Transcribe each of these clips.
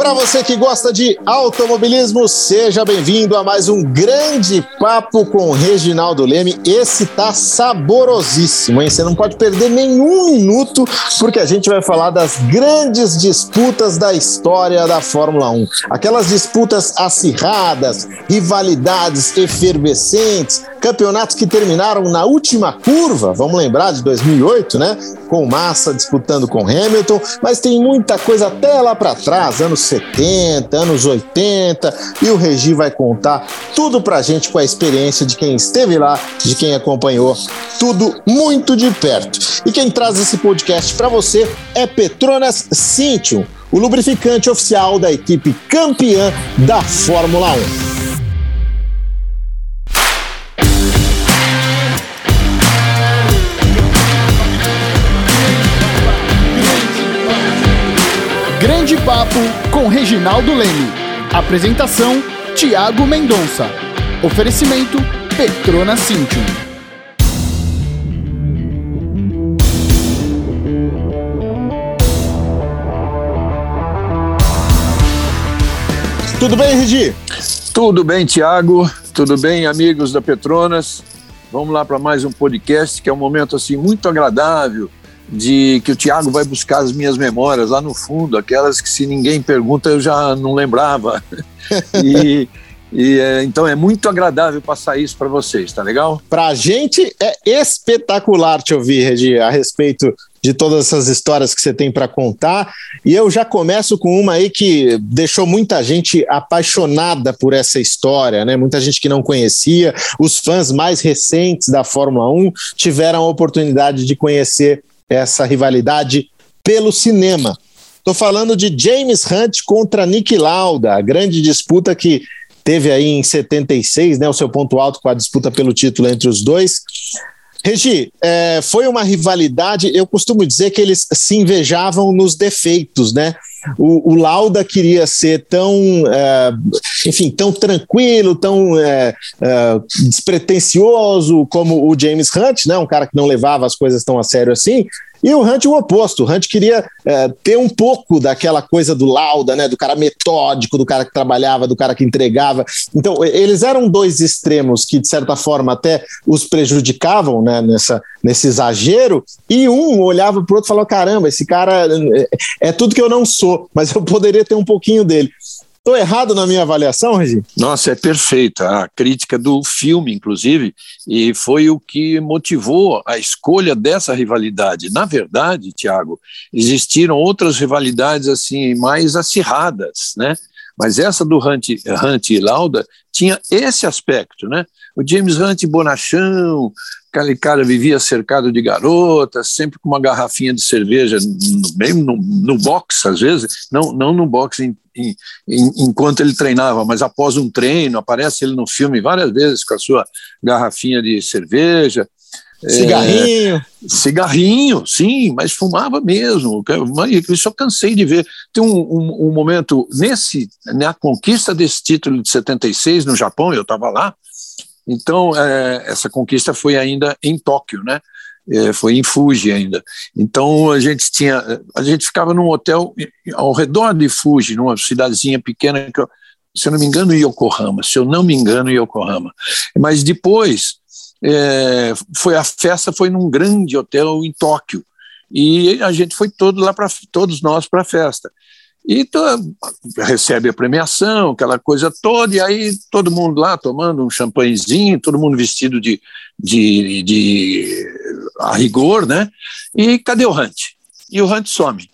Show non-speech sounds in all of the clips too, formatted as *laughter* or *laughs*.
Para você que gosta de automobilismo, seja bem-vindo a mais um grande papo com o Reginaldo Leme. Esse tá saborosíssimo, hein? Você não pode perder nenhum minuto, porque a gente vai falar das grandes disputas da história da Fórmula 1. Aquelas disputas acirradas, rivalidades efervescentes, campeonatos que terminaram na última curva, vamos lembrar de 2008, né? Com Massa disputando com Hamilton, mas tem muita coisa até lá para trás, anos 70, anos 80, e o Regi vai contar tudo pra gente com a experiência de quem esteve lá, de quem acompanhou tudo muito de perto. E quem traz esse podcast para você é Petronas Cintium, o lubrificante oficial da equipe campeã da Fórmula 1. Grande Papo com Reginaldo Leme. Apresentação: Tiago Mendonça. Oferecimento: Petrona Cintium. Tudo bem, Regi? Tudo bem, Tiago. Tudo bem, amigos da Petronas. Vamos lá para mais um podcast que é um momento assim muito agradável de que o Tiago vai buscar as minhas memórias lá no fundo, aquelas que se ninguém pergunta eu já não lembrava. *laughs* e, e é, então é muito agradável passar isso para vocês, tá legal? Para a gente é espetacular te ouvir, Regi, a respeito de todas essas histórias que você tem para contar. E eu já começo com uma aí que deixou muita gente apaixonada por essa história, né? Muita gente que não conhecia. Os fãs mais recentes da Fórmula 1 tiveram a oportunidade de conhecer essa rivalidade pelo cinema. Estou falando de James Hunt contra Nick Lauda, a grande disputa que teve aí em 76, né, o seu ponto alto com a disputa pelo título entre os dois. Regi, é, foi uma rivalidade, eu costumo dizer que eles se invejavam nos defeitos, né? O, o Lauda queria ser tão, é, enfim, tão tranquilo, tão é, é, despretensioso como o James Hunt, né? Um cara que não levava as coisas tão a sério assim. E o Hunt o oposto. O Hunt queria é, ter um pouco daquela coisa do Lauda, né? Do cara metódico, do cara que trabalhava, do cara que entregava. Então, eles eram dois extremos que, de certa forma, até os prejudicavam né? Nessa, nesse exagero. E um olhava para o outro e falava: caramba, esse cara é, é tudo que eu não sou, mas eu poderia ter um pouquinho dele. Estou errado na minha avaliação, Regi? Nossa, é perfeita. A crítica do filme, inclusive, e foi o que motivou a escolha dessa rivalidade. Na verdade, Tiago, existiram outras rivalidades assim mais acirradas, né? Mas essa do Hunt, Hunt e Lauda tinha esse aspecto, né? O James Hunt bonachão, aquele cara vivia cercado de garotas, sempre com uma garrafinha de cerveja, mesmo no, no box, às vezes, não, não no box em, em, enquanto ele treinava, mas após um treino, aparece ele no filme várias vezes com a sua garrafinha de cerveja. Cigarrinho. É, cigarrinho, sim, mas fumava mesmo. Isso eu cansei de ver. Tem um, um, um momento, nesse, na conquista desse título de 76 no Japão, eu estava lá, então, é, essa conquista foi ainda em Tóquio, né? É, foi em Fuji ainda. Então a gente tinha, a gente ficava num hotel ao redor de Fuji, numa cidadezinha pequena que, eu, se eu não me engano, Yokohama. Se eu não me engano, Yokohama. Mas depois é, foi a festa foi num grande hotel em Tóquio e a gente foi todo lá para todos nós para a festa. E to, recebe a premiação, aquela coisa toda, e aí todo mundo lá tomando um champanhezinho, todo mundo vestido de, de, de a rigor, né? E cadê o Hunt? E o Hunt some.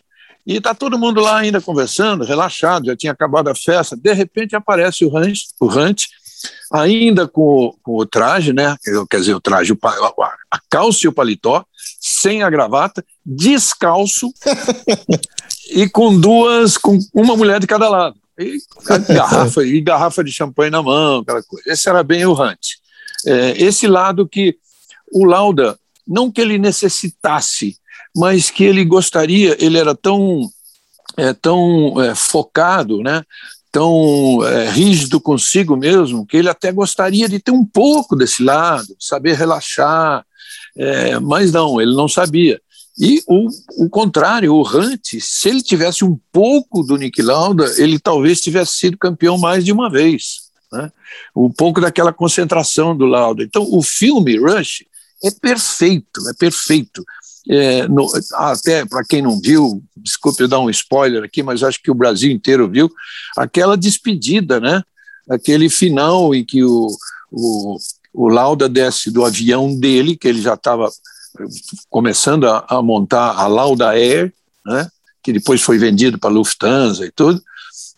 E está todo mundo lá ainda conversando, relaxado, já tinha acabado a festa. De repente aparece o Hunt, o Hunt ainda com, com o traje, né? Quer dizer, o traje, o, a calça e o paletó, sem a gravata, descalço *laughs* e com duas, com uma mulher de cada lado. E garrafa, e garrafa de champanhe na mão, aquela coisa. Esse era bem o Hunt. É, esse lado que o Lauda, não que ele necessitasse, mas que ele gostaria, ele era tão, é, tão é, focado, né? Tão é, rígido consigo mesmo, que ele até gostaria de ter um pouco desse lado, saber relaxar, é, mas não, ele não sabia. E o, o contrário, o Hunt, se ele tivesse um pouco do Nick Lauda, ele talvez tivesse sido campeão mais de uma vez. Né? Um pouco daquela concentração do Lauda. Então, o filme Rush é perfeito, é perfeito. É, no, até para quem não viu, desculpe eu dar um spoiler aqui, mas acho que o Brasil inteiro viu, aquela despedida, né? Aquele final em que o, o, o Lauda desce do avião dele, que ele já estava começando a, a, montar a Lauda Air, né? que depois foi vendido para Lufthansa e tudo,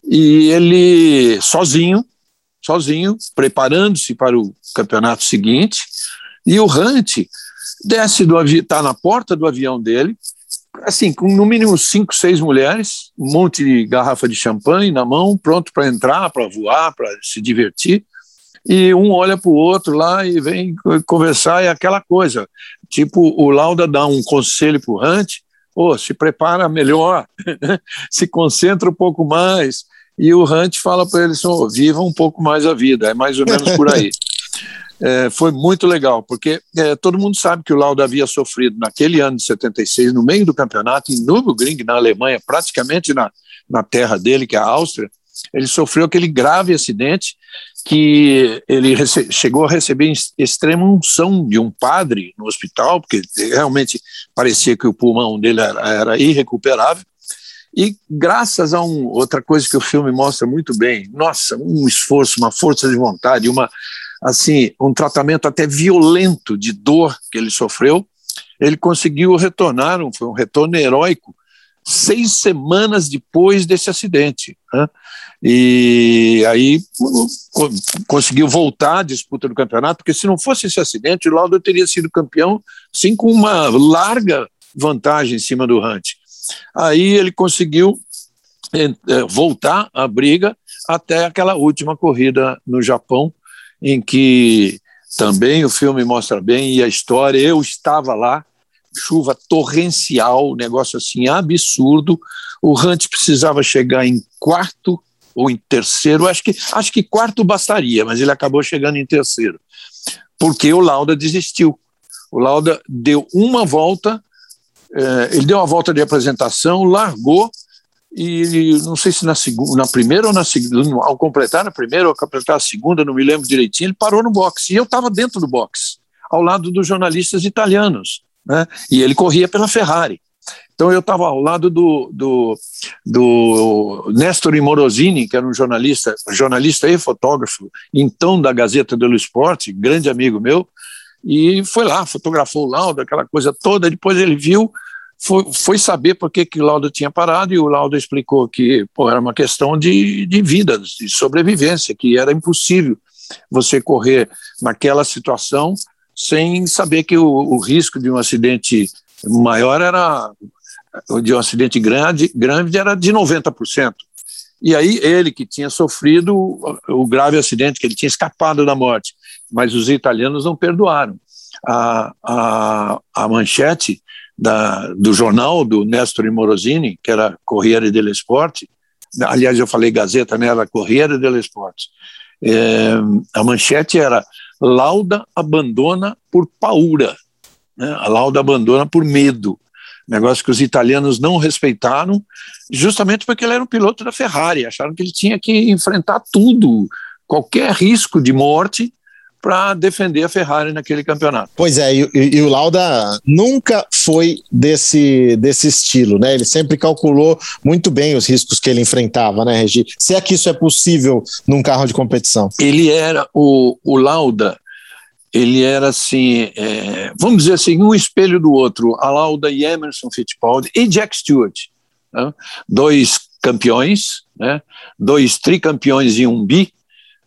e ele sozinho, sozinho, preparando-se para o campeonato seguinte, e o Hunt desce do avião, está na porta do avião dele, assim, com no mínimo cinco, seis mulheres, um monte de garrafa de champanhe na mão, pronto para entrar, para voar, para se divertir. E um olha para o outro lá e vem conversar, é aquela coisa. Tipo, o Lauda dá um conselho para o Hunt, oh, se prepara melhor, *laughs* se concentra um pouco mais. E o Hunt fala para ele oh, viva um pouco mais a vida, é mais ou menos por aí. *laughs* é, foi muito legal, porque é, todo mundo sabe que o Lauda havia sofrido naquele ano de 76, no meio do campeonato, em Nürburgring, na Alemanha, praticamente na, na terra dele, que é a Áustria, ele sofreu aquele grave acidente que ele chegou a receber extrema unção de um padre no hospital, porque realmente parecia que o pulmão dele era, era irrecuperável, e graças a um, outra coisa que o filme mostra muito bem, nossa, um esforço, uma força de vontade, uma assim, um tratamento até violento de dor que ele sofreu, ele conseguiu retornar, foi um retorno heróico, seis semanas depois desse acidente. Né? E aí conseguiu voltar à disputa do campeonato, porque se não fosse esse acidente, o Lauda teria sido campeão, sim, com uma larga vantagem em cima do Hunt. Aí ele conseguiu eh, voltar à briga até aquela última corrida no Japão, em que também o filme mostra bem e a história. Eu estava lá, chuva torrencial, negócio assim absurdo. O Hunt precisava chegar em quarto ou em terceiro, acho que, acho que quarto bastaria, mas ele acabou chegando em terceiro, porque o Lauda desistiu. O Lauda deu uma volta, eh, ele deu uma volta de apresentação, largou e não sei se na, segunda, na primeira ou na segunda, ao completar na primeira ou completar a segunda, não me lembro direitinho, ele parou no boxe. E eu estava dentro do boxe, ao lado dos jornalistas italianos. Né? E ele corria pela Ferrari. Então eu estava ao lado do, do, do Nestor Morosini, que era um jornalista, jornalista e fotógrafo, então da Gazeta dello Sport, grande amigo meu, e foi lá, fotografou o laudo, aquela coisa toda. Depois ele viu foi, foi saber por que, que o Lauda tinha parado e o Lauda explicou que pô, era uma questão de, de vida, de sobrevivência, que era impossível você correr naquela situação sem saber que o, o risco de um acidente maior era de um acidente grande, grande era de 90%. E aí ele que tinha sofrido o grave acidente, que ele tinha escapado da morte, mas os italianos não perdoaram. A, a, a manchete da, do jornal do Nestor Morosini, que era Corriere dello Sport, aliás, eu falei Gazeta, né, era Corriere dello Sport, é, a manchete era Lauda abandona por paura, né, a Lauda abandona por medo, negócio que os italianos não respeitaram, justamente porque ele era um piloto da Ferrari, acharam que ele tinha que enfrentar tudo, qualquer risco de morte, para defender a Ferrari naquele campeonato. Pois é, e, e, o Lauda nunca foi desse, desse estilo, né? Ele sempre calculou muito bem os riscos que ele enfrentava, né, Regi? Se é que isso é possível num carro de competição. Ele era o, o Lauda. Ele era assim, é, vamos dizer assim, um espelho do outro, a Lauda e Emerson Fittipaldi e Jack Stewart, né? dois campeões, né? dois tricampeões e um bi,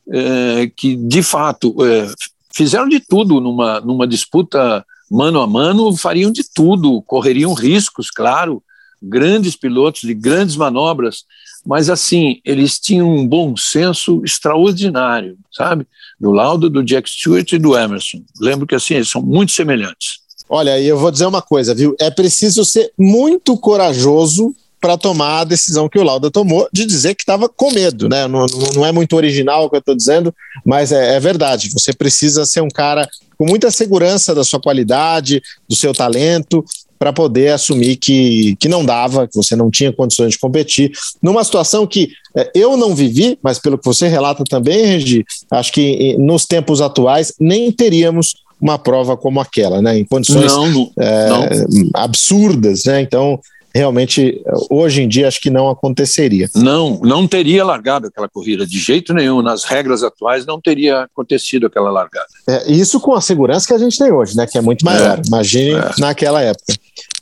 é, que, de fato, é, fizeram de tudo numa, numa disputa mano a mano, fariam de tudo, correriam riscos, claro, grandes pilotos de grandes manobras, mas assim, eles tinham um bom senso extraordinário, sabe? Do Lauda, do Jack Stewart e do Emerson. Lembro que assim, eles são muito semelhantes. Olha, eu vou dizer uma coisa, viu? É preciso ser muito corajoso para tomar a decisão que o Lauda tomou de dizer que estava com medo, né? Não, não, é muito original o que eu estou dizendo, mas é, é verdade. Você precisa ser um cara com muita segurança da sua qualidade, do seu talento, para poder assumir que, que não dava, que você não tinha condições de competir, numa situação que é, eu não vivi, mas pelo que você relata também, Regi, acho que nos tempos atuais nem teríamos uma prova como aquela, né? Em condições não, é, não. absurdas, né? Então, realmente, hoje em dia, acho que não aconteceria. Não, não teria largado aquela corrida de jeito nenhum. Nas regras atuais, não teria acontecido aquela largada. É, isso com a segurança que a gente tem hoje, né? Que é muito maior. É, Imagine é. naquela época.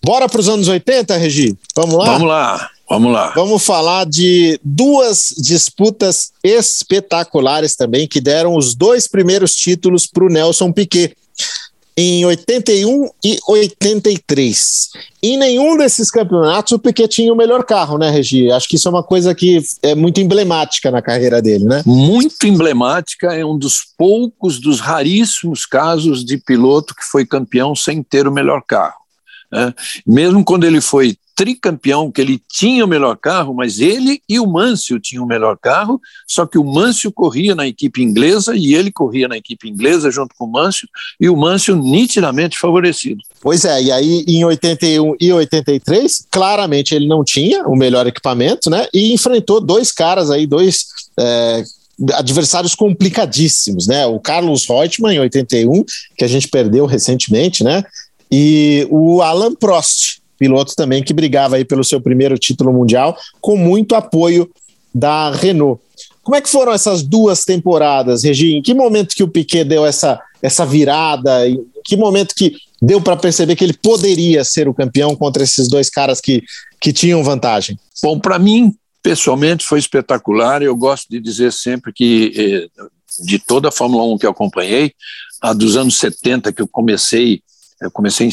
Bora para os anos 80, Regi? Vamos lá? Vamos lá. Vamos lá. Vamos falar de duas disputas espetaculares também, que deram os dois primeiros títulos para o Nelson Piquet em 81 e 83. Em nenhum desses campeonatos o Piquet tinha o melhor carro, né, Regi? Acho que isso é uma coisa que é muito emblemática na carreira dele, né? Muito emblemática, é um dos poucos, dos raríssimos casos de piloto que foi campeão sem ter o melhor carro. Né? Mesmo quando ele foi tricampeão, que ele tinha o melhor carro, mas ele e o Mâncio tinham o melhor carro, só que o Mâncio corria na equipe inglesa e ele corria na equipe inglesa junto com o Mâncio, e o Mâncio nitidamente favorecido. Pois é, e aí em 81 e 83, claramente ele não tinha o melhor equipamento, né? E enfrentou dois caras aí, dois é, adversários complicadíssimos, né? O Carlos Reutemann em 81, que a gente perdeu recentemente, né? E o Alan Prost, piloto também que brigava aí pelo seu primeiro título mundial, com muito apoio da Renault. Como é que foram essas duas temporadas, Regi? Em que momento que o Piquet deu essa, essa virada? Em que momento que deu para perceber que ele poderia ser o campeão contra esses dois caras que, que tinham vantagem? Bom, para mim, pessoalmente, foi espetacular. Eu gosto de dizer sempre que, eh, de toda a Fórmula 1 que eu acompanhei, a dos anos 70, que eu comecei eu comecei em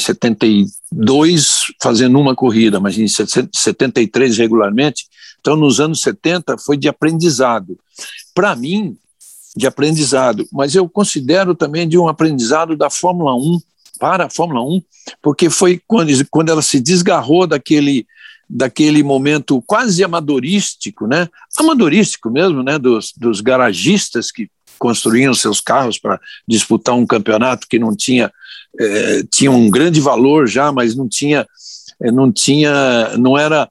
72 fazendo uma corrida, mas em 73 regularmente. Então, nos anos 70 foi de aprendizado. Para mim, de aprendizado, mas eu considero também de um aprendizado da Fórmula 1 para a Fórmula 1, porque foi quando, quando ela se desgarrou daquele daquele momento quase amadorístico, né? Amadorístico mesmo, né? Dos, dos garagistas que construíam seus carros para disputar um campeonato que não tinha é, tinha um grande valor já, mas não tinha, é, não tinha, não era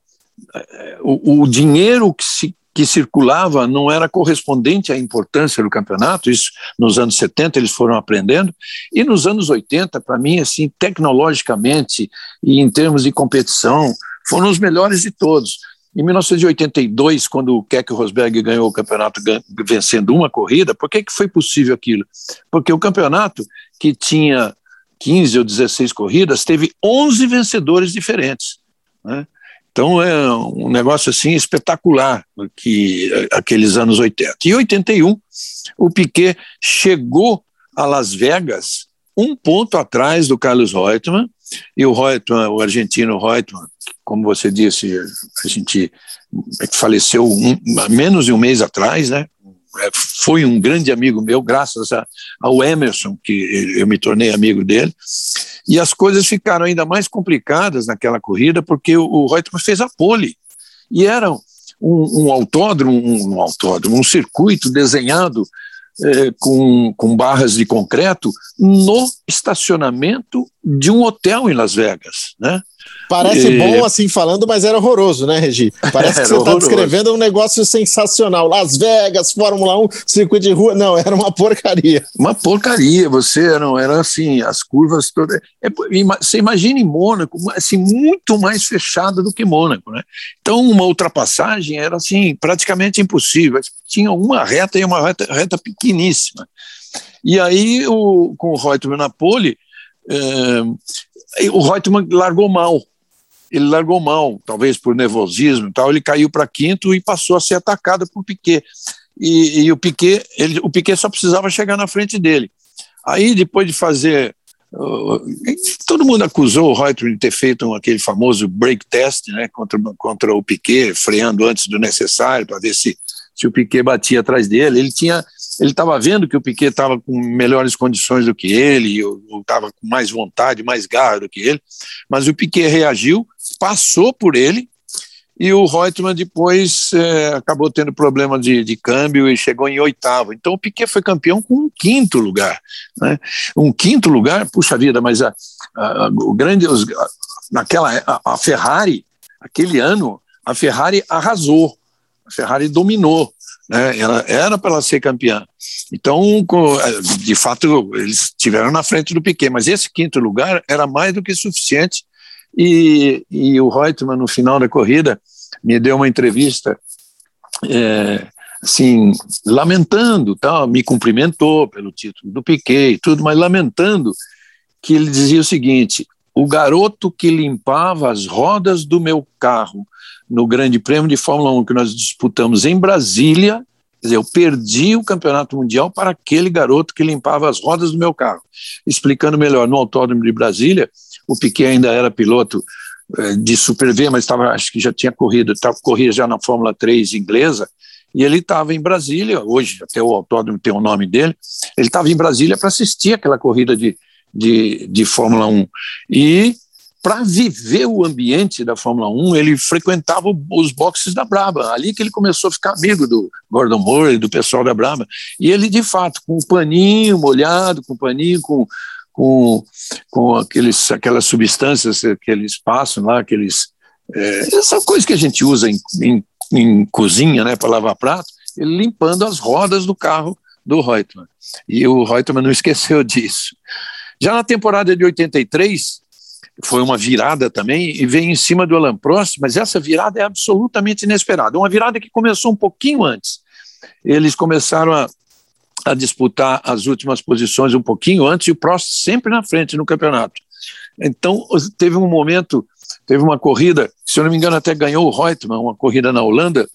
é, o, o dinheiro que se que circulava não era correspondente à importância do campeonato, isso nos anos 70 eles foram aprendendo, e nos anos 80, para mim, assim, tecnologicamente e em termos de competição, foram os melhores de todos. Em 1982, quando o Keck Rosberg ganhou o campeonato vencendo uma corrida, por que, que foi possível aquilo? Porque o campeonato que tinha 15 ou 16 corridas, teve 11 vencedores diferentes. Né? Então é um negócio assim espetacular que aqueles anos 80. E 81, o Piquet chegou a Las Vegas um ponto atrás do Carlos Reutemann, e o Reutemann, o argentino Reutemann, como você disse, a gente faleceu um, menos de um mês atrás, né? É, foi um grande amigo meu, graças a, ao Emerson, que eu me tornei amigo dele. E as coisas ficaram ainda mais complicadas naquela corrida, porque o, o Reutemann fez a pole. E era um, um autódromo, um, um autódromo, um circuito desenhado é, com, com barras de concreto no estacionamento de um hotel em Las Vegas, né? Parece e... bom assim falando, mas era horroroso, né, Regi? *laughs* Parece que você está descrevendo um negócio sensacional. Las Vegas, Fórmula 1, circuito de rua. Não, era uma porcaria. Uma porcaria. Você não era assim, as curvas todas. É, você imagina em Mônaco, assim, muito mais fechado do que Mônaco, né? Então, uma ultrapassagem era assim, praticamente impossível. Tinha uma reta e uma reta, reta pequeníssima. E aí, o, com o Reutemann na pole, é, o Reutemann largou mal ele largou mal, talvez por nervosismo e tal, ele caiu para quinto e passou a ser atacado por Piquet. E, e o Piquet, ele, o Piquet só precisava chegar na frente dele. Aí, depois de fazer Uh, todo mundo acusou o Reutemann de ter feito um, aquele famoso break test né, contra, contra o Piquet, freando antes do necessário para ver se, se o Piquet batia atrás dele. Ele tinha, ele estava vendo que o Piquet estava com melhores condições do que ele, ou estava com mais vontade, mais garra do que ele, mas o Piquet reagiu passou por ele e o Reutemann depois é, acabou tendo problema de, de, câmbio e chegou em oitavo. Então o Piquet foi campeão com um quinto lugar. Né? Um quinto lugar, puxa vida, mas a, a, o grande, os, naquela a, a Ferrari, aquele ano, a Ferrari arrasou, a Ferrari dominou. Né? Ela, era para ela ser campeã. Então, é, de fato, eles estiveram na frente do Piquet, mas esse quinto lugar era mais do que suficiente e, e o Reutemann, no final da corrida, me deu uma entrevista, é, assim, lamentando, tal, me cumprimentou pelo título do Piquet e tudo, mas lamentando que ele dizia o seguinte: o garoto que limpava as rodas do meu carro no Grande Prêmio de Fórmula 1 que nós disputamos em Brasília, quer dizer, eu perdi o campeonato mundial para aquele garoto que limpava as rodas do meu carro. Explicando melhor, no Autódromo de Brasília, o Piquet ainda era piloto eh, de Super V, mas estava, acho que já tinha corrido, tava, corria já na Fórmula 3 inglesa, e ele estava em Brasília, hoje até o autódromo tem o nome dele, ele estava em Brasília para assistir aquela corrida de, de, de Fórmula 1. E para viver o ambiente da Fórmula 1, ele frequentava os boxes da Braba, ali que ele começou a ficar amigo do Gordon Moore do pessoal da Braba. E ele, de fato, com o paninho molhado, com o paninho com com, com aqueles, aquelas substâncias que eles passam lá, aqueles, é, essa coisa que a gente usa em, em, em cozinha né, para lavar prato, ele limpando as rodas do carro do Reutemann. E o Reutemann não *laughs* esqueceu disso. Já na temporada de 83, foi uma virada também, e veio em cima do Alan Prost, mas essa virada é absolutamente inesperada. Uma virada que começou um pouquinho antes. Eles começaram a a disputar as últimas posições um pouquinho antes e o Prost sempre na frente no campeonato. Então, teve um momento, teve uma corrida, se eu não me engano, até ganhou o Reutemann, uma corrida na Holanda,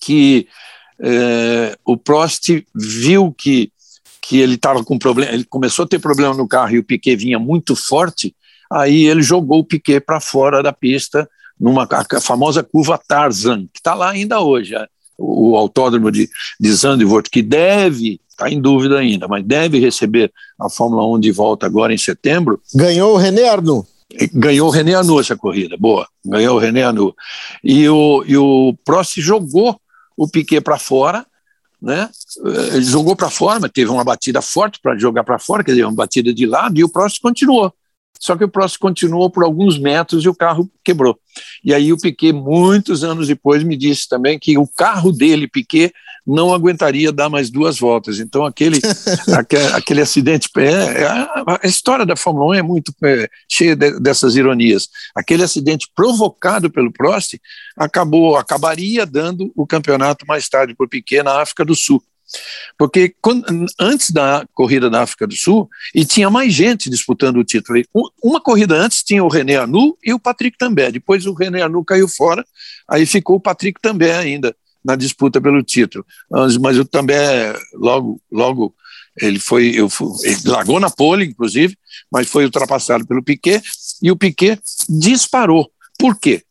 que é, o Prost viu que, que ele estava com problema, ele começou a ter problema no carro e o Piquet vinha muito forte, aí ele jogou o Piquet para fora da pista, numa a famosa curva Tarzan, que está lá ainda hoje o autódromo de, de Zandvoort, que deve, está em dúvida ainda, mas deve receber a Fórmula 1 de volta agora em setembro. Ganhou o René Arnoux. Ganhou o René Arnoux essa corrida, boa. Ganhou o René Arnoux. E o, e o Prost jogou o Piquet para fora, né? Ele jogou para fora, mas teve uma batida forte para jogar para fora, quer dizer, uma batida de lado, e o Prost continuou. Só que o Prost continuou por alguns metros e o carro quebrou. E aí o Piquet, muitos anos depois, me disse também que o carro dele, Piquet, não aguentaria dar mais duas voltas. Então, aquele, *laughs* aquele, aquele, acidente. É, é, a, história da Fórmula 1 é muito é, cheia de, dessas ironias. Aquele acidente provocado pelo Prost acabou, acabaria dando o campeonato mais tarde para o Piquet na África do Sul. Porque quando, antes da corrida da África do Sul, e tinha mais gente disputando o título. Uma corrida antes tinha o René Anu e o Patrick També. Depois o René Anu caiu fora, aí ficou o Patrick També ainda na disputa pelo título. Mas o També logo, logo ele foi, eu ele largou na pole, inclusive, mas foi ultrapassado pelo Piquet e o Piquet disparou. Por quê?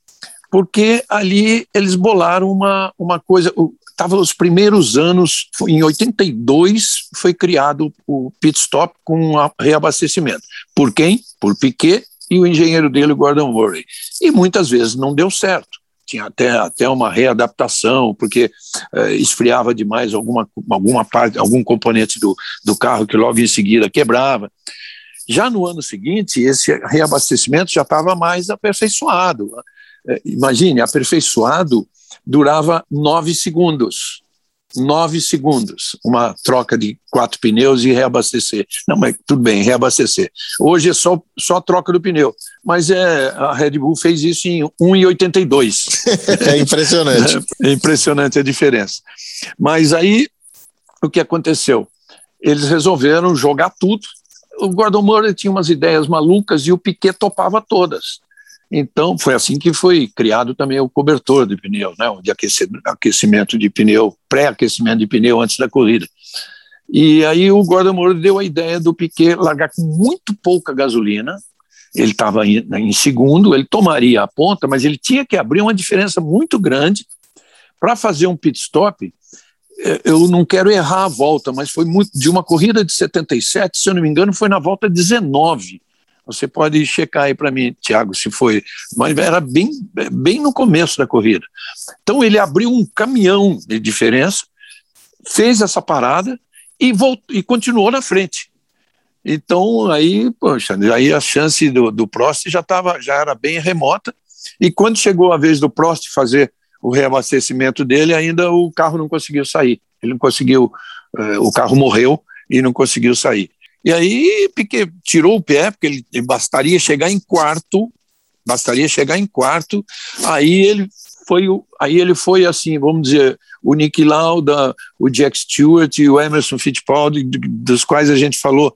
Porque ali eles bolaram uma, uma coisa estava os primeiros anos, em 82 foi criado o pit stop com reabastecimento. Por quem? Por Piquet e o engenheiro dele, Gordon Murray. E muitas vezes não deu certo. Tinha até, até uma readaptação, porque eh, esfriava demais alguma, alguma parte, algum componente do, do carro que logo em seguida quebrava. Já no ano seguinte, esse reabastecimento já estava mais aperfeiçoado. Eh, imagine, aperfeiçoado durava nove segundos. Nove segundos, uma troca de quatro pneus e reabastecer. Não, mas tudo bem, reabastecer. Hoje é só, só a troca do pneu, mas é, a Red Bull fez isso em 1,82. *laughs* é impressionante. É, é impressionante a diferença. Mas aí, o que aconteceu? Eles resolveram jogar tudo. O Gordon Murray tinha umas ideias malucas e o Piquet topava todas. Então, foi assim que foi criado também o cobertor de pneu, né, de aquecimento de pneu, pré-aquecimento de pneu antes da corrida. E aí o Gordon Moore deu a ideia do Piquet largar com muito pouca gasolina, ele estava em, em segundo, ele tomaria a ponta, mas ele tinha que abrir uma diferença muito grande para fazer um pit stop. É, eu não quero errar a volta, mas foi muito, de uma corrida de 77, se eu não me engano, foi na volta 19 Você pode checar aí para mim, Tiago, se foi. Mas era bem, bem no começo da corrida. Então ele abriu um caminhão de diferença, fez essa parada e, voltou, e continuou na frente. Então aí, poxa, aí a chance do, do Prost já, tava, já era bem remota. E quando chegou a vez do Prost fazer o reabastecimento dele, ainda o carro não conseguiu sair. Ele não conseguiu, uh, o carro morreu e não conseguiu sair. E aí Piquet tirou o pé, porque ele, bastaria chegar em quarto, bastaria chegar em quarto, aí ele foi aí ele foi assim, vamos dizer, o Nick Lauda, o Jack Stewart e o Emerson Fittipaldi, dos quais a gente falou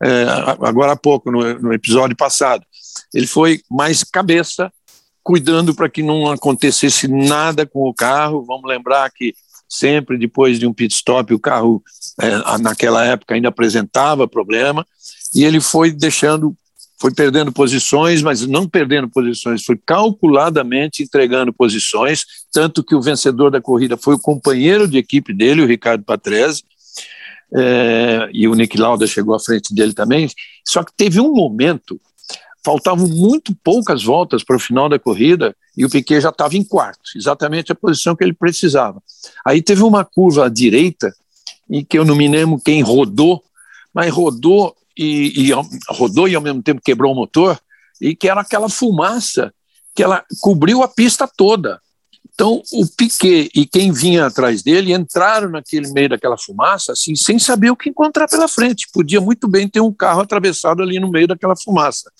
é, agora há pouco, no, no episódio passado. Ele foi mais cabeça, cuidando para que não acontecesse nada com o carro. Vamos lembrar que sempre depois de um pit stop o carro é, naquela época ainda apresentava problema e ele foi deixando foi perdendo posições, mas não perdendo posições, foi calculadamente entregando posições, tanto que o vencedor da corrida foi o companheiro de equipe dele, o Ricardo Patrese, é, e o Nick Lauda chegou à frente dele também. Só que teve um momento faltavam muito poucas voltas para o final da corrida e o Piquet já estava em quarto, exatamente a posição que ele precisava. Aí teve uma curva à direita, em que eu não me lembro quem rodou, mas rodou e, e rodou e ao mesmo tempo quebrou o motor, e que era aquela fumaça que ela cobriu a pista toda. Então, o Piquet e quem vinha atrás dele entraram naquele meio daquela fumaça, assim, sem saber o que encontrar pela frente. Podia muito bem ter um carro atravessado ali no meio daquela fumaça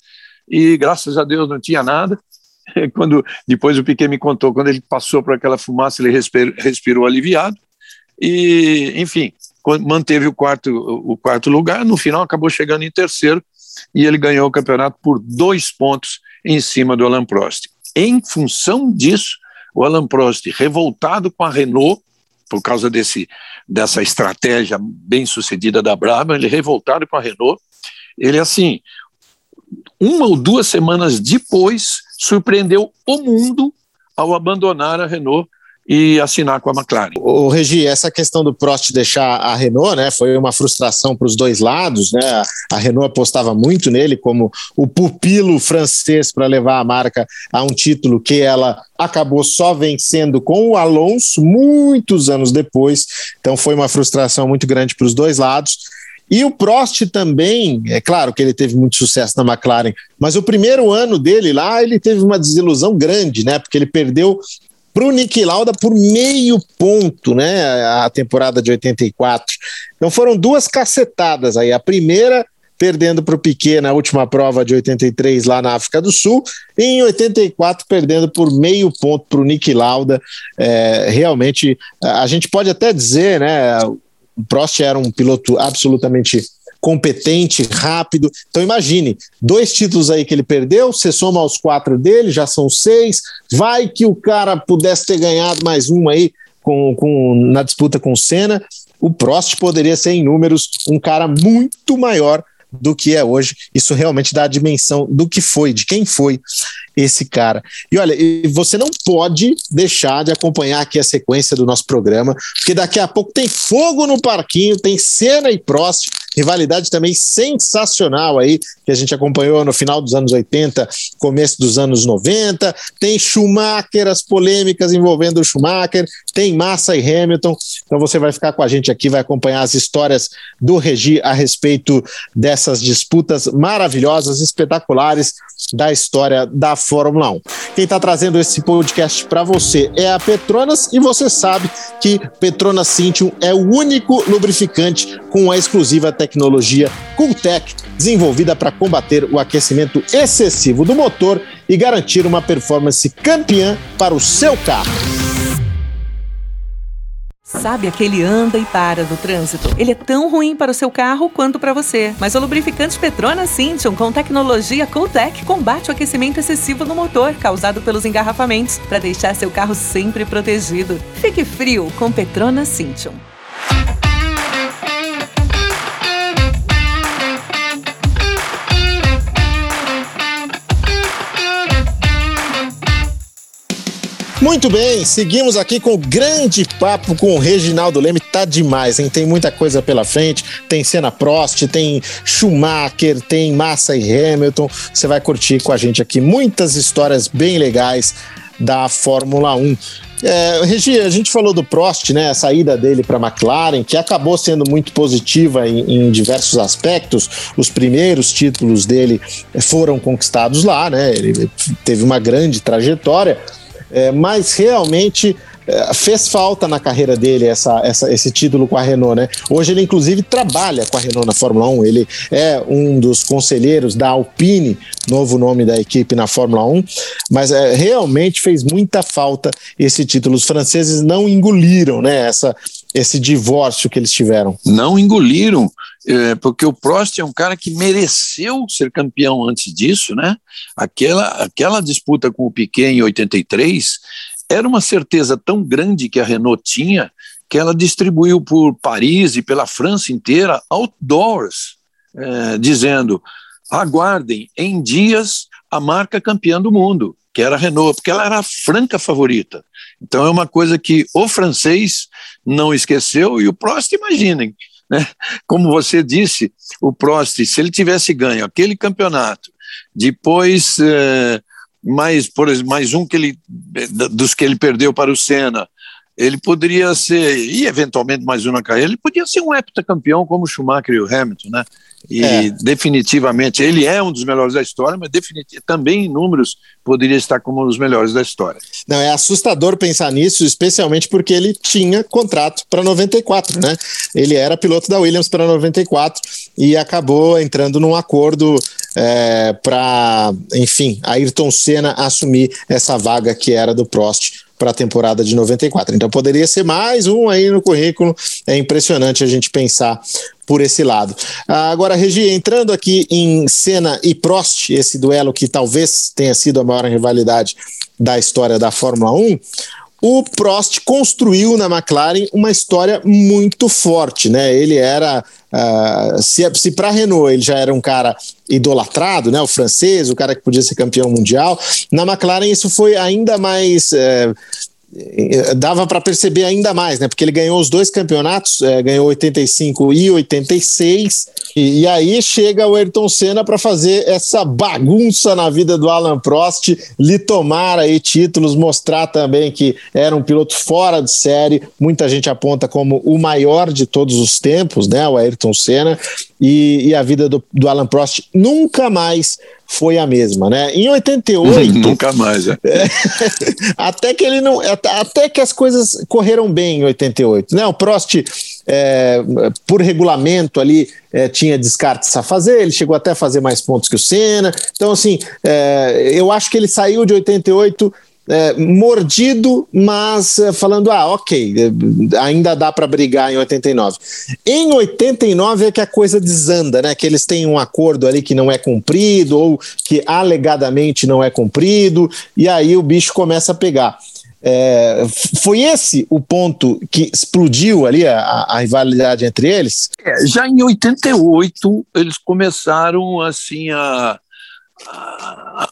e graças a Deus não tinha nada. *laughs* Quando depois o Piquet me contou, quando ele passou por aquela fumaça, ele respirou, respirou aliviado e, enfim, manteve o quarto, o quarto lugar. No final, acabou chegando em terceiro e ele ganhou o campeonato por dois pontos em cima do Alan Prost. Em função disso, o Alan Prost, revoltado com a Renault, por causa desse, dessa estratégia bem sucedida da Brabham, ele revoltado com a Renault, ele assim, uma ou duas semanas depois, surpreendeu o mundo ao abandonar a Renault e assinar com a McLaren. O Regi, essa questão do Prost deixar a Renault, né, foi uma frustração para os dois lados, né? A Renault apostava muito nele como o pupilo francês para levar a marca a um título que ela acabou só vencendo com o Alonso muitos anos depois. Então foi uma frustração muito grande para os dois lados. E o Prost também, é claro que ele teve muito sucesso na McLaren, mas o primeiro ano dele lá, ele teve uma desilusão grande, né? Porque ele perdeu para o Nick Lauda por meio ponto, né? A temporada de 84. Então foram duas cacetadas aí. A primeira perdendo para o Piquet na última prova de 83 lá na África do Sul, e em 84 perdendo por meio ponto para o Nick Lauda. É, realmente, a gente pode até dizer, né? O Prost era um piloto absolutamente competente, rápido. Então imagine, dois títulos aí que ele perdeu, você soma aos quatro dele, já são seis. Vai que o cara pudesse ter ganhado mais um aí com, com, na disputa com o Senna. O Prost poderia ser em números um cara muito maior do que é hoje. Isso realmente dá a dimensão do que foi, de quem foi esse cara. E olha, você não pode deixar de acompanhar aqui a sequência do nosso programa, porque daqui a pouco tem fogo no parquinho, tem cena e Prost, rivalidade também sensacional aí, que a gente acompanhou no final dos anos 80, começo dos anos 90. Tem Schumacher, as polêmicas envolvendo o Schumacher, tem Massa e Hamilton. Então você vai ficar com a gente aqui, vai acompanhar as histórias do Regi a respeito dessas disputas maravilhosas, espetaculares da história da Fórmula 1. Quem está trazendo esse podcast para você é a Petronas e você sabe que Petronas Cintium é o único lubrificante com a exclusiva tecnologia Cooltech desenvolvida para combater o aquecimento excessivo do motor e garantir uma performance campeã para o seu carro. Sabe aquele anda e para no trânsito? Ele é tão ruim para o seu carro quanto para você. Mas o lubrificante Petronas Cintium com tecnologia Cooltech combate o aquecimento excessivo no motor causado pelos engarrafamentos para deixar seu carro sempre protegido. Fique frio com Petronas Cintium. Muito bem, seguimos aqui com o grande papo com o Reginaldo Leme. Tá demais, hein? Tem muita coisa pela frente. Tem cena Prost, tem Schumacher, tem Massa e Hamilton. Você vai curtir com a gente aqui muitas histórias bem legais da Fórmula 1. É, Regi, a gente falou do Prost, né? A saída dele para a McLaren, que acabou sendo muito positiva em, em, diversos aspectos. Os primeiros títulos dele foram conquistados lá, né? Ele teve uma grande trajetória é, mas realmente é, fez falta na carreira dele essa, essa, esse título com a Renault, né? Hoje ele inclusive trabalha com a Renault na Fórmula 1, ele é um dos conselheiros da Alpine, novo nome da equipe na Fórmula 1, mas é, realmente fez muita falta esse título. Os franceses não engoliram, né? Essa, esse divórcio que eles tiveram. Não engoliram, é, porque o Prost é um cara que mereceu ser campeão antes disso, né? Aquela, aquela disputa com o Piquet em 83 era uma certeza tão grande que a Renault tinha que ela distribuiu por Paris e pela França inteira outdoors, é, dizendo: aguardem, em dias a marca campeã do mundo, que era a Renault, porque ela era a franca favorita. Então é uma coisa que o francês não esqueceu e o Prost, imaginem, né? como você disse, o Prost, se ele tivesse ganho aquele campeonato, depois é, mais, por mais um que ele, dos que ele perdeu para o Senna, ele poderia ser, e eventualmente mais um na carreira, ele podia ser um heptacampeão como Schumacher e o Hamilton, né? E é. definitivamente ele é um dos melhores da história, mas definitivamente também em números poderia estar como um dos melhores da história. Não, é assustador pensar nisso, especialmente porque ele tinha contrato para 94, né? Ele era piloto da Williams para 94 e acabou entrando num acordo é, para, enfim, Ayrton Senna assumir essa vaga que era do Prost para a temporada de 94. Então poderia ser mais um aí no currículo. É impressionante a gente pensar por esse lado. Agora, Regi, entrando aqui em Senna e Prost, esse duelo que talvez tenha sido a maior rivalidade da história da Fórmula 1, o Prost construiu na McLaren uma história muito forte, né? Ele era uh, se, se para Renault ele já era um cara idolatrado, né? O francês, o cara que podia ser campeão mundial. Na McLaren isso foi ainda mais uh, dava para perceber ainda mais, né? Porque ele ganhou os dois campeonatos, é, ganhou 85 e 86, e, e aí chega o Ayrton Senna para fazer essa bagunça na vida do Alan Prost, lhe tomar aí títulos, mostrar também que era um piloto fora de série. Muita gente aponta como o maior de todos os tempos, né? O Ayrton Senna, e, e a vida do, do Alan Prost nunca mais foi a mesma, né? Em 88. *laughs* Nunca mais, é. *laughs* até que ele não. Até que as coisas correram bem em 88, né? O Prost. É, por regulamento ali é, tinha descartes a fazer, ele chegou até a fazer mais pontos que o Senna. Então, assim, é, eu acho que ele saiu de 88 é, mordido, mas é, falando, ah, ok, é, ainda dá para brigar em 89. Em 89 é que a coisa desanda, né? Que eles têm um acordo ali que não é cumprido, ou que alegadamente não é cumprido, e aí o bicho começa a pegar. É, foi esse o ponto que explodiu ali a, a rivalidade entre eles? É, já em 88 eles começaram assim a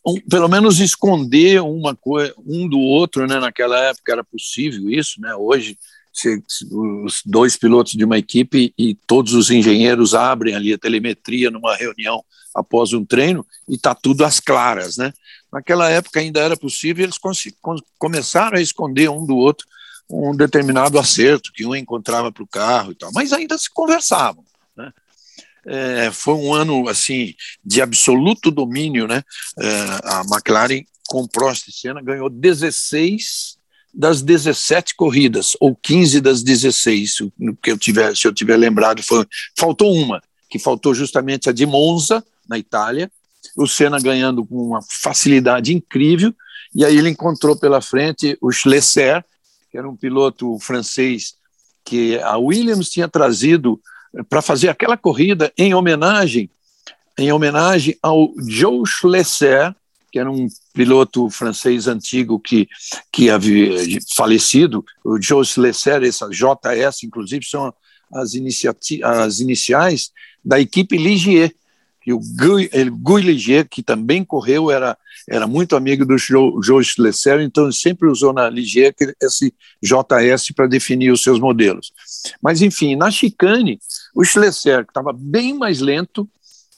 um, pelo menos esconder uma coisa um do outro, né? Naquela época era possível isso, né? Hoje se, se, os dois pilotos de uma equipe e todos os engenheiros abrem ali a telemetria numa reunião após um treino e está tudo às claras, né? Naquela época ainda era possível, eles começaram a esconder um do outro um determinado acerto que um encontrava para o carro e tal, mas ainda se conversavam. É, foi um ano assim de absoluto domínio, né? É, a McLaren com Prost e Senna ganhou 16 das 17 corridas ou 15 das 16, que eu tiver, se eu tiver lembrado, foi, faltou uma, que faltou justamente a de Monza na Itália. O Senna ganhando com uma facilidade incrível, e aí ele encontrou pela frente o Schlesser, que era um piloto francês que a Williams tinha trazido para fazer aquela corrida em homenagem em homenagem ao Joe Schlesser, que era um piloto francês antigo que, que havia falecido. O Joe Schlesser, essa JS, inclusive, são as, as iniciais da equipe Ligier, que o Guy, Guy Ligier, que também correu, era, era muito amigo do Joe, Joe Schlesser, então ele sempre usou na Ligier esse JS para definir os seus modelos. Mas, enfim, na chicane, o Schlesser, que estava bem mais lento,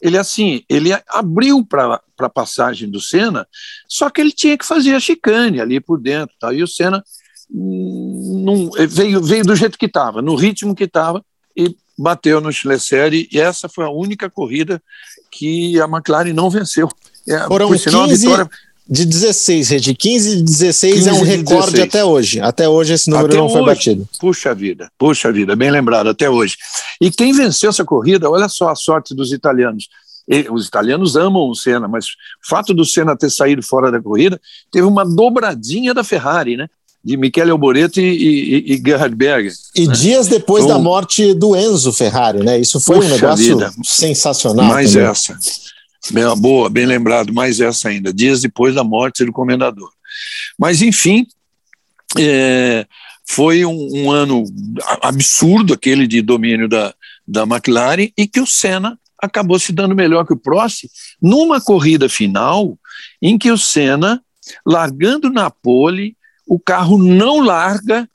ele assim, ele abriu para a passagem do Senna, só que ele tinha que fazer a chicane ali por dentro, tá? e o Senna não, veio, veio do jeito que estava, no ritmo que estava, e bateu no Schlesser, e essa foi a única corrida que a McLaren não venceu. É, Foram 15 vitória... de 16, Regi. 15 de 16 15 é um recorde 16. até hoje. Até hoje esse número até não hoje. foi batido. Puxa vida, puxa vida, bem lembrado, até hoje. E quem venceu essa corrida, olha só a sorte dos italianos. E, os italianos amam o Senna, mas o fato do Senna ter saído fora da corrida teve uma dobradinha da Ferrari, né? de Michele Alboreto e, e, e Gerhard Berger. E né? dias depois então, da morte do Enzo Ferrari, né? Isso foi um negócio vida. sensacional. Mais também. essa. Bem, boa, bem lembrado, mais essa ainda. Dias depois da morte do comendador. Mas, enfim, é, foi um, um, ano absurdo aquele de domínio da, da McLaren e que o Senna acabou se dando melhor que o Prost numa corrida final em que o Senna, largando na pole, o carro não larga,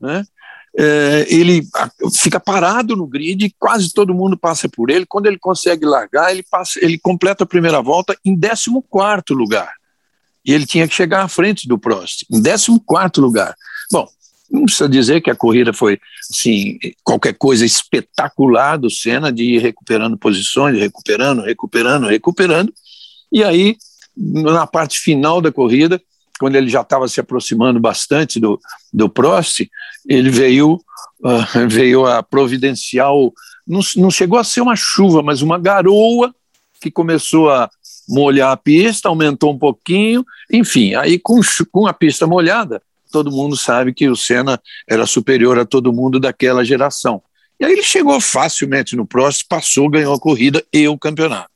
né? É, ele fica parado no grid, quase todo mundo passa por ele. Quando ele consegue largar, ele, passa, ele completa a primeira volta em 14 lugar. E ele tinha que chegar à frente do Prost, em 14 lugar. Bom, não precisa dizer que a corrida foi assim, qualquer coisa espetacular do Senna, de ir recuperando posições, recuperando, recuperando, recuperando. E aí, na parte final da corrida, quando ele já estava se aproximando bastante do, do Prost, ele veio, uh, *laughs* veio a providencial, não, não chegou a ser uma chuva, mas uma garoa que começou a molhar a pista, aumentou um pouquinho, enfim, aí com, com a pista molhada, todo mundo sabe que o Senna era superior a todo mundo daquela geração. E aí ele chegou facilmente no Prost, passou, ganhou a corrida e o campeonato.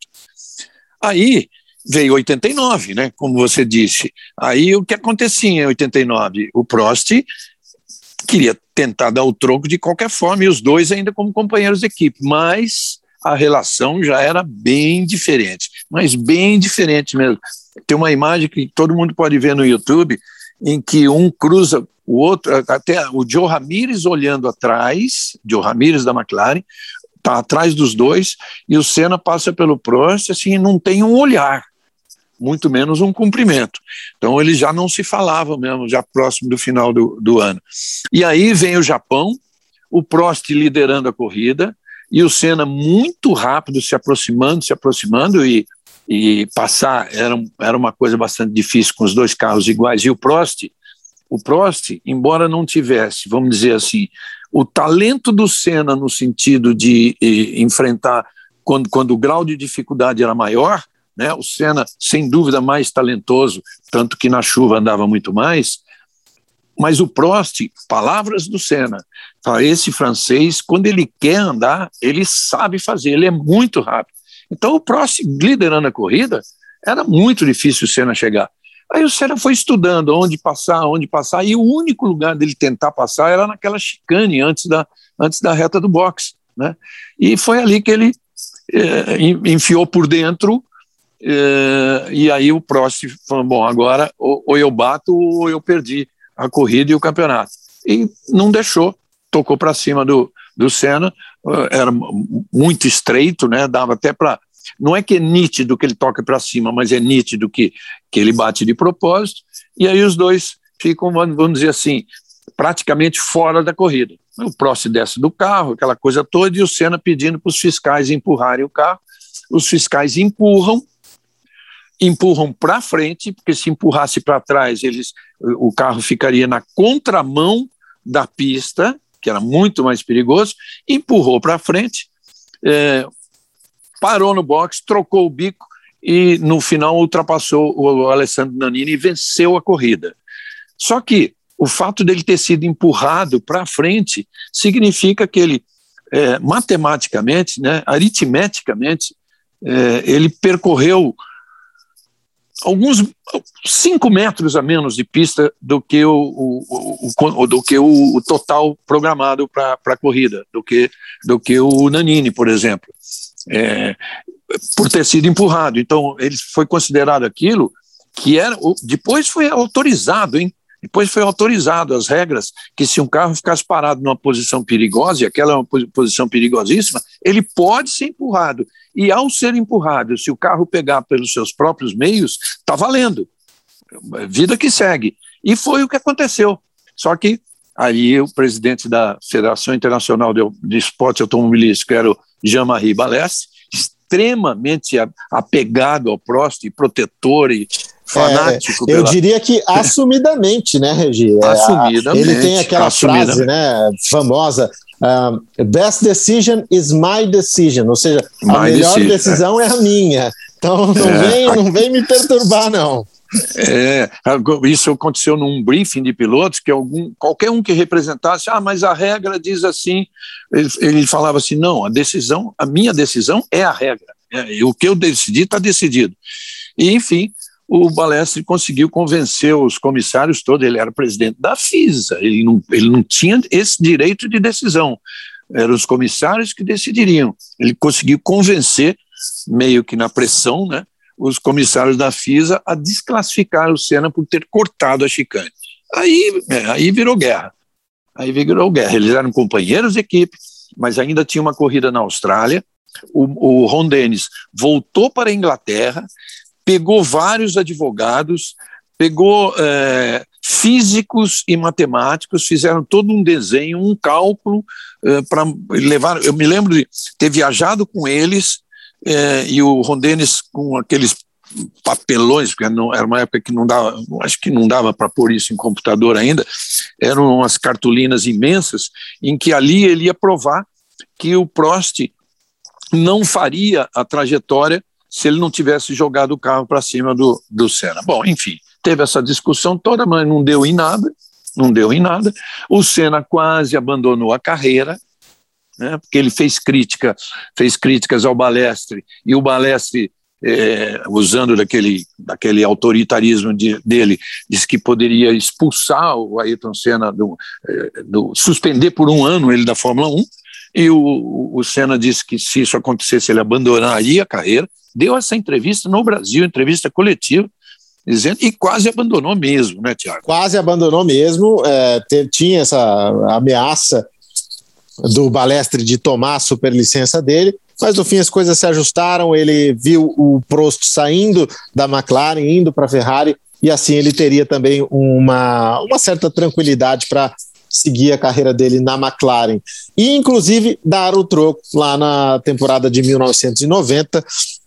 Aí veio 89, né? Como você disse. Aí o que acontecia em 89? O Prost queria tentar dar o troco de qualquer forma, e os dois ainda como companheiros de equipe, mas a relação já era bem diferente, mas bem diferente mesmo. Tem uma imagem que todo mundo pode ver no YouTube, em que um cruza o outro, até o Joe Ramírez olhando atrás, Joe Ramírez da McLaren, está atrás dos dois, e o Senna passa pelo Prost, assim, não tem um olhar muito menos um cumprimento. Então eles já não se falavam mesmo, já próximo do final do, do ano. E aí vem o Japão, o Prost liderando a corrida, e o Senna muito rápido se aproximando, se aproximando, e, e passar era, era uma coisa bastante difícil com os dois carros iguais. E o Prost, o Prost, embora não tivesse, vamos dizer assim, o talento do Senna no sentido de eh, enfrentar quando, quando o grau de dificuldade era maior, né? O Senna, sem dúvida, mais talentoso, tanto que na chuva andava muito mais. Mas o Prost, palavras do Senna, esse francês, quando ele quer andar, ele sabe fazer, ele é muito rápido. Então o Prost, liderando a corrida, era muito difícil o Senna chegar. Aí o Senna foi estudando onde passar, onde passar, e o único lugar dele tentar passar era naquela chicane antes da, antes da reta do box. Né? E foi ali que ele é, enfiou por dentro e aí o Prost falou: bom, agora ou, ou, eu bato ou eu perdi a corrida e o campeonato. E não deixou, tocou para cima do, do Senna, eh, era muito estreito, né? dava até para. Não é que é nítido que ele toca para cima, mas é nítido que, que ele bate de propósito, e aí os dois ficam, vamos dizer assim, praticamente fora da corrida. O Prost desce do carro, aquela coisa toda, e o Senna pedindo para os fiscais empurrarem o carro. Os fiscais empurram, empurram para frente, porque se empurrasse para trás, eles, o carro ficaria na contramão da pista, que era muito mais perigoso, empurrou para frente, é, parou no box, trocou o bico e no final ultrapassou o Alessandro Nanini e venceu a corrida. Só que o fato dele ter sido empurrado para frente significa que ele, é, matematicamente, né, aritmeticamente, é, ele percorreu alguns cinco metros a menos de pista do que o, o, o do que o, total programado para a corrida, do que, do que o Nanini, por exemplo. É, por ter sido empurrado. Então, ele foi considerado aquilo que era. Depois foi autorizado, hein? Depois foi autorizado as regras que se um carro ficasse parado numa posição perigosa, e aquela é uma posição perigosíssima, ele pode ser empurrado. E ao ser empurrado, se o carro pegar pelos seus próprios meios, está valendo. Vida que segue. E foi o que aconteceu. Só que aí o presidente da Federação Internacional de, de Esporte Automobilístico, era o Jean-Marie Balestre, extremamente apegado ao Prost e protetor e fanático. É, eu pela... diria que assumidamente, né, Regi? É, assumidamente. Ele tem aquela frase né, famosa, uh, best decision is my decision, ou seja, my a melhor decision, decisão é. é. a minha. Então *laughs* não, é. vem, não vem me perturbar, não. É, isso aconteceu num briefing de pilotos que algum, qualquer um que representasse, ah, mas a regra diz assim, ele, ele falava assim, não, a decisão, a minha decisão é a regra, é, o que eu decidi está decidido. E enfim, o Balestre conseguiu convencer os comissários todos, ele era presidente da FISA, ele não, ele não tinha esse direito de decisão, eram os comissários que decidiriam. Ele conseguiu convencer, meio que na pressão, né, os comissários da FISA a desclassificar o Senna por ter cortado a chicane. Aí, é, aí virou guerra. Aí virou guerra. Eles eram companheiros de equipe, mas ainda tinha uma corrida na Austrália. O, o Ron Dennis voltou para a Inglaterra, pegou vários advogados, pegou é, físicos e matemáticos, fizeram todo um desenho, um cálculo é, para levar. Eu me lembro de ter viajado com eles é, e o Rondenes com aqueles papelões, porque não, era uma época que não dava, acho que não dava para pôr isso em computador ainda, eram umas cartolinas imensas em que ali ele ia provar que o Prost não faria a trajetória se ele não tivesse jogado o carro para cima do, do Senna. Bom, enfim, teve essa discussão toda, mas não deu em nada, não deu em nada. O Senna quase abandonou a carreira, né, porque ele fez crítica, fez críticas ao Balestre, e o Balestre, é, usando daquele, daquele autoritarismo de, dele, disse que poderia expulsar o Ayrton Senna, do, é, do, suspender por um ano ele da Fórmula 1, e o, o Senna disse que se isso acontecesse ele abandonaria a carreira, deu essa entrevista no Brasil, entrevista coletiva, dizendo e quase abandonou mesmo, né, Tiago? Quase abandonou mesmo, é, tinha essa ameaça do Balestre de tomar a superlicença dele, mas no fim as coisas se ajustaram, ele viu o Prost saindo da McLaren, indo para a Ferrari, e assim ele teria também uma, uma certa tranquilidade para seguir a carreira dele na McLaren. E, inclusive, dar o troco lá na temporada de 1990,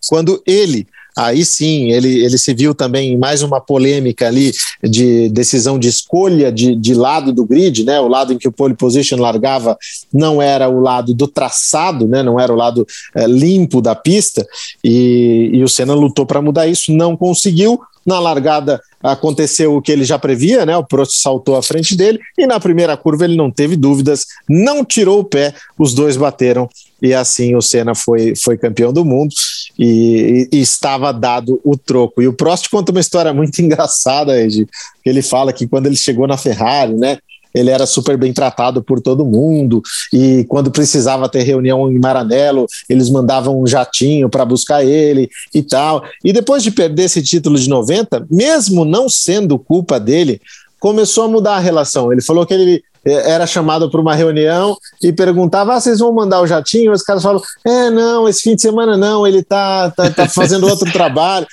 quando ele aí sim ele, ele se viu também em mais uma polêmica ali de decisão de escolha de, de lado do grid, né? O lado em que o pole position largava não era o lado do traçado, né? Não era o lado é, limpo da pista e, e o Senna lutou para mudar isso, não conseguiu. Na largada aconteceu o que ele já previa, né? O Prost saltou à frente dele e na primeira curva ele não teve dúvidas, não tirou o pé, os dois bateram e assim o Senna foi, foi campeão do mundo e, e, estava dado o troco. E o Prost conta uma história muito *laughs* engraçada, Ed, ele fala que quando ele chegou na Ferrari, né? Ele era super bem tratado por todo mundo e quando precisava ter reunião em Maranello, eles mandavam um jatinho para buscar ele e tal. E depois de perder esse título de 90, mesmo não sendo culpa dele, começou a mudar a relação. Ele falou que ele era chamado para uma reunião e perguntava: ah, vocês vão mandar o jatinho? Os caras falam: é, não, esse fim de semana não, ele tá, tá, tá fazendo outro *laughs* trabalho.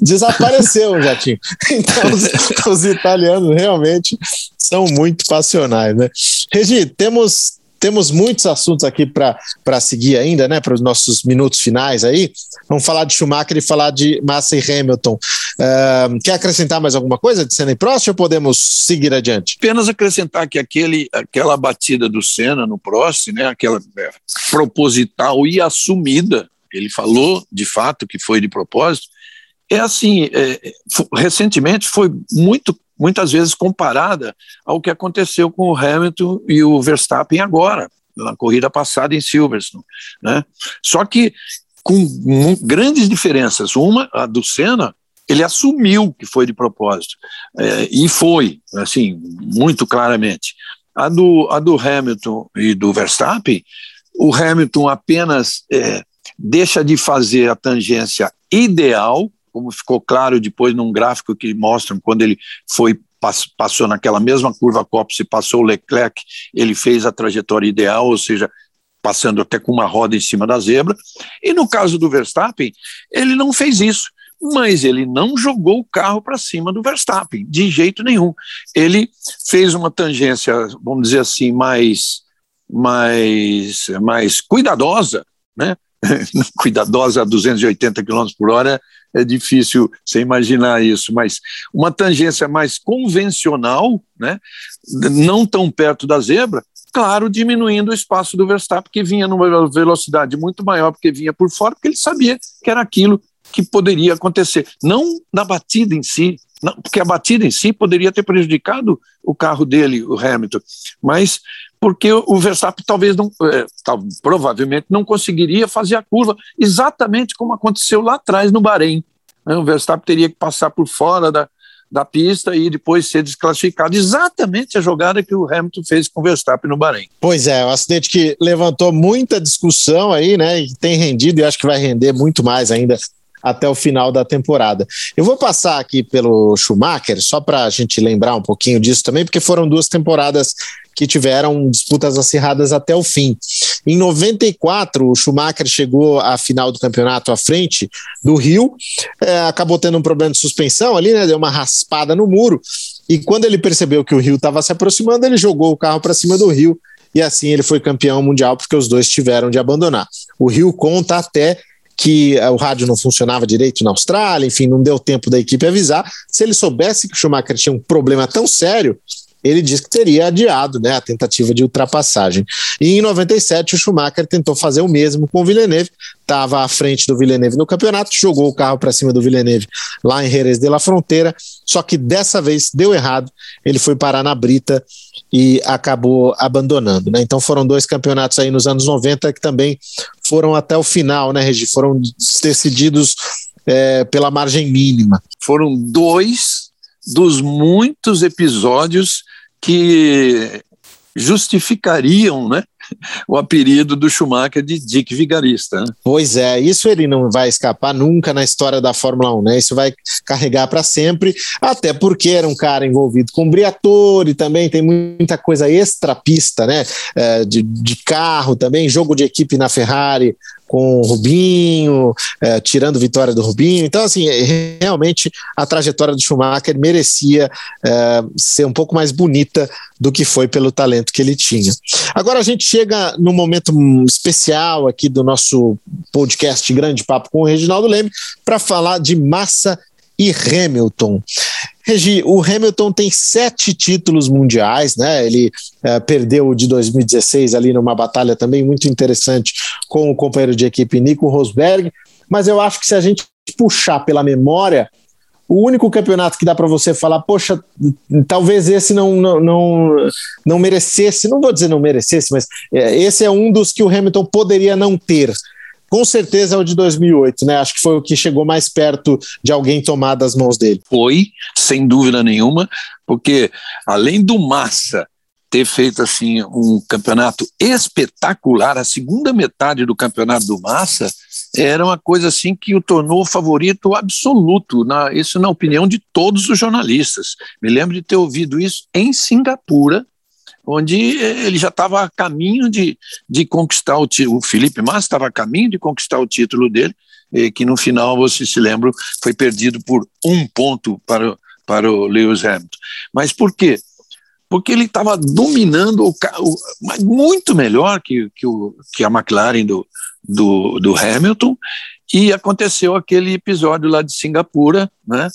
Desapareceu o jatinho. *laughs* Então, os, os italianos realmente são muito passionais, né? Regi, temos temos muitos assuntos aqui para seguir ainda, né? Para os nossos minutos finais aí. Vamos falar de Schumacher e falar de Massa e Hamilton. Uh, quer acrescentar mais alguma coisa de Senna e Prost ou podemos seguir adiante? Apenas acrescentar que aquele, aquela batida do Senna no Prost, né? Aquela é, proposital e assumida, ele falou de fato que foi de propósito. É assim, é, recentemente foi muito muitas vezes comparada ao que aconteceu com o Hamilton e o Verstappen agora, na corrida passada em Silverstone. Né? Só que com grandes diferenças. Uma, a do Senna, ele assumiu que foi de propósito, é, e foi, assim, muito claramente. A do, a do Hamilton e do Verstappen, o Hamilton apenas é, deixa de fazer a tangência ideal, como ficou claro depois num gráfico que mostram quando ele foi passou naquela mesma curva Copse, passou o Leclerc, ele fez a trajetória ideal, ou seja, passando até com uma roda em cima da zebra. E no caso do Verstappen, ele não fez isso, mas ele não jogou o carro para cima do Verstappen, de jeito nenhum. Ele fez uma tangência, vamos dizer assim, mais mais mais cuidadosa, né? *laughs* cuidadosa a 280 km por hora é difícil você imaginar isso, mas uma tangência mais convencional, né, não tão perto da zebra, claro, diminuindo o espaço do Verstappen, que vinha numa velocidade muito maior, porque vinha por fora, porque ele sabia que era aquilo que poderia acontecer. Não na batida em si, não, porque a batida em si poderia ter prejudicado o carro dele, o Hamilton, mas porque o Verstappen talvez não, é, provavelmente não conseguiria fazer a curva exatamente como aconteceu lá atrás no Bahrein. Né? O Verstappen teria que passar por fora da, da pista e depois ser desclassificado. Exatamente a jogada que o Hamilton fez com o Verstappen no Bahrein. Pois é, um acidente que levantou muita discussão aí, né? E tem rendido e acho que vai render muito mais ainda até o final da temporada. Eu vou passar aqui pelo Schumacher, só para a gente lembrar um pouquinho disso também, porque foram duas temporadas que tiveram disputas acirradas até o fim. Em 94, o Schumacher chegou à final do campeonato à frente do Rio, é, acabou tendo um problema de suspensão ali, né? Deu uma raspada no muro. E quando ele percebeu que o Rio estava se aproximando, ele jogou o carro para cima do Rio e assim ele foi campeão mundial porque os dois tiveram de abandonar. O Rio conta até que eh, o rádio não funcionava direito na Austrália, enfim, não deu tempo da equipe avisar. Se ele soubesse que o Schumacher tinha um problema tão sério, ele disse que teria adiado né, a tentativa de ultrapassagem. E em 97, o Schumacher tentou fazer o mesmo com o Villeneuve, estava à frente do Villeneuve no campeonato, jogou o carro para cima do Villeneuve lá em Jerez de la Fronteira, só que dessa vez deu errado, ele foi parar na Brita e acabou abandonando. Né? Então foram dois campeonatos aí nos anos 90 que também foram até o final, né, Regi? Foram decididos é, pela margem mínima. Foram dois dos muitos episódios que justificariam né, o apelido do Schumacher de Dick Vigarista. Né? Pois é, isso ele não vai escapar nunca na história da Fórmula 1, né? Isso vai carregar para sempre, até porque era um cara envolvido com Briatore também, tem muita coisa extra-pista, né? É, de, de carro também, jogo de equipe na Ferrari, com o Rubinho, é, tirando vitória do Rubinho. Então, assim, é, realmente a trajetória do Schumacher merecia é, ser um pouco mais bonita do que foi pelo talento que ele tinha. Agora a gente chega no momento especial aqui do nosso podcast Grande Papo com o Reginaldo Leme para falar de massa e Hamilton. Regi, o Hamilton tem sete títulos mundiais, né? Ele é, perdeu o de 2016 ali numa batalha também muito interessante com o companheiro de equipe Nico Rosberg, mas eu acho que se a gente puxar pela memória, o único campeonato que dá para você falar, poxa, talvez esse não, não, não, não merecesse, não vou dizer não merecesse, mas é, esse é um dos que o Hamilton poderia não ter com certeza é o de 2008, né? Acho que foi o que chegou mais perto de alguém tomar das mãos dele. Foi, sem dúvida nenhuma, porque além do Massa ter feito assim um campeonato espetacular, a segunda metade do campeonato do Massa era uma coisa assim que o tornou favorito absoluto, na, isso na opinião de todos os jornalistas. Me lembro de ter ouvido isso em Singapura, onde ele já estava a caminho de, de conquistar o título. O Felipe Massa estava a caminho de conquistar o título dele, que no final, você se lembra, foi perdido por um ponto para, para o Lewis Hamilton. Mas por quê? Porque ele estava dominando o carro muito melhor que, que, o, que a McLaren do, do, do Hamilton, e aconteceu aquele episódio lá de Singapura, né?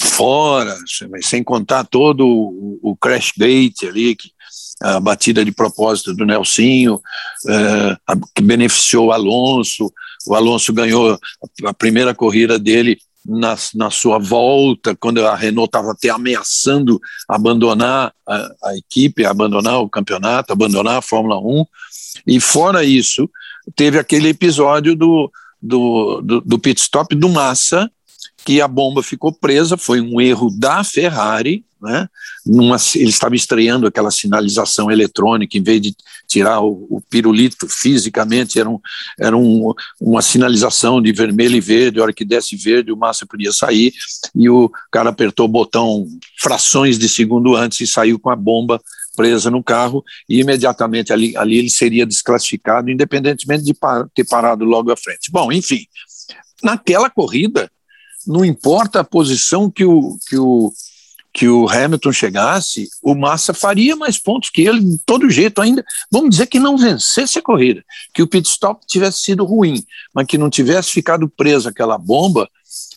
Fora, sem contar todo o, o crash gate ali, que a batida de propósito do Nelsinho, é, que beneficiou o Alonso. O Alonso ganhou a primeira corrida dele na, na sua volta, quando a Renault estava até ameaçando abandonar a, a, equipe, abandonar o campeonato, abandonar a Fórmula 1. E fora isso, teve aquele episódio do, do, do, do pit stop do Massa, que a bomba ficou presa, foi um erro da Ferrari, né? Numa, ele estava estreando aquela sinalização eletrônica, em vez de tirar o, o pirulito fisicamente, era, um, era um, uma sinalização de vermelho e verde, a hora que desse verde, o Massa podia sair, e o cara apertou o botão frações de segundo antes e saiu com a bomba presa no carro, e imediatamente ali, ali ele seria desclassificado, independentemente de par ter parado logo à frente. Bom, enfim, naquela corrida, não importa a posição que o, que o, que o Hamilton chegasse, o Massa faria mais pontos que ele de todo jeito ainda. Vamos dizer que não vencesse a corrida, que o pit stop tivesse sido ruim, mas que não tivesse ficado preso aquela bomba,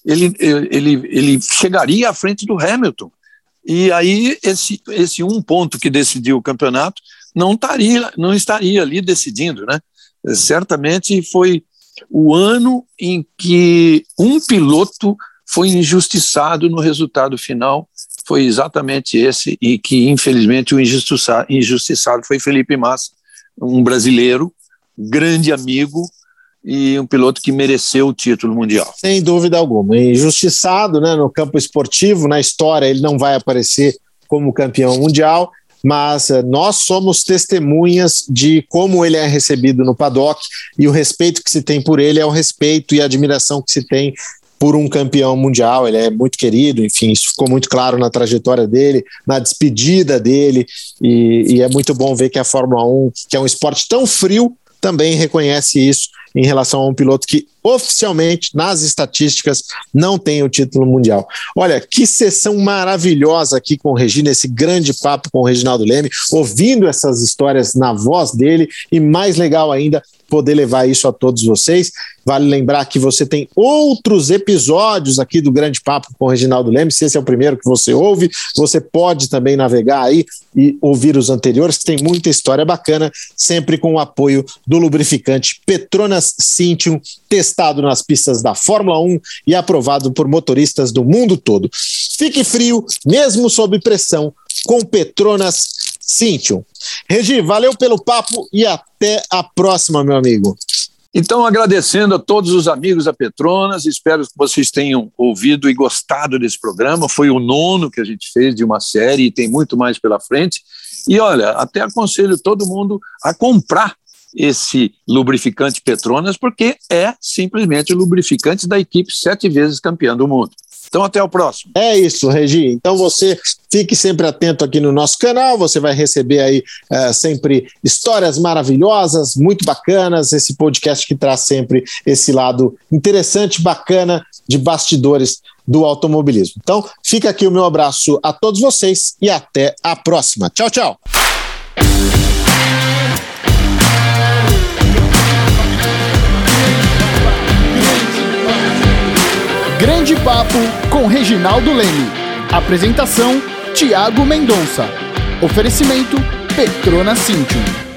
ele, ele, ele chegaria à frente do Hamilton. E aí esse, esse um ponto que decidiu o campeonato não estaria, não estaria ali decidindo, né? Certamente foi o ano em que um piloto foi injustiçado no resultado final foi exatamente esse e que infelizmente o injustiçado, foi Felipe Massa, um brasileiro, grande amigo e um piloto que mereceu o título mundial. Sem dúvida alguma. Injustiçado né, no campo esportivo, na história, ele não vai aparecer como campeão mundial, mas eh, nós somos testemunhas de como ele é recebido no paddock e o respeito que se tem por ele é o respeito e a admiração que se tem por um campeão mundial. Ele é muito querido, enfim, isso ficou muito claro na trajetória dele, na despedida dele, e, e é muito bom ver que a Fórmula 1, que é um esporte tão frio, também reconhece isso em relação a um piloto que oficialmente, nas estatísticas, não tem o título mundial. Olha, que sessão maravilhosa aqui com o Regina, esse grande papo com o Reginaldo Leme, ouvindo essas histórias na voz dele, e mais legal ainda, poder levar isso a todos vocês. Vale lembrar que você tem outros episódios aqui do Grande Papo com o Reginaldo Leme. Se esse é o primeiro que você ouve, você pode também navegar aí e ouvir os anteriores, que tem muita história bacana, sempre com o apoio do lubrificante Petronas Cintium, testado nas pistas da Fórmula 1 e aprovado por motoristas do mundo todo. Fique frio, mesmo sob pressão, com Petronas Cintium. Regi, valeu pelo papo e até a próxima, meu amigo. Então, agradecendo a todos os amigos da Petronas, espero que vocês tenham ouvido e gostado desse programa. Foi o nono que a gente fez de uma série e tem muito mais pela frente. E olha, até aconselho todo mundo a comprar esse lubrificante Petronas, porque é simplesmente o lubrificante da equipe sete vezes campeã do mundo. Então, até o próximo. É isso, Regi. Então, você fique sempre atento aqui no nosso canal. Você vai receber aí é, sempre histórias maravilhosas, muito bacanas. Esse podcast que traz sempre esse lado interessante, bacana de bastidores do automobilismo. Então, fica aqui o meu abraço a todos vocês e até a próxima. Tchau, tchau. Grande Papo com Reginaldo Leme. Apresentação: Tiago Mendonça. Oferecimento: Petrona Cintium.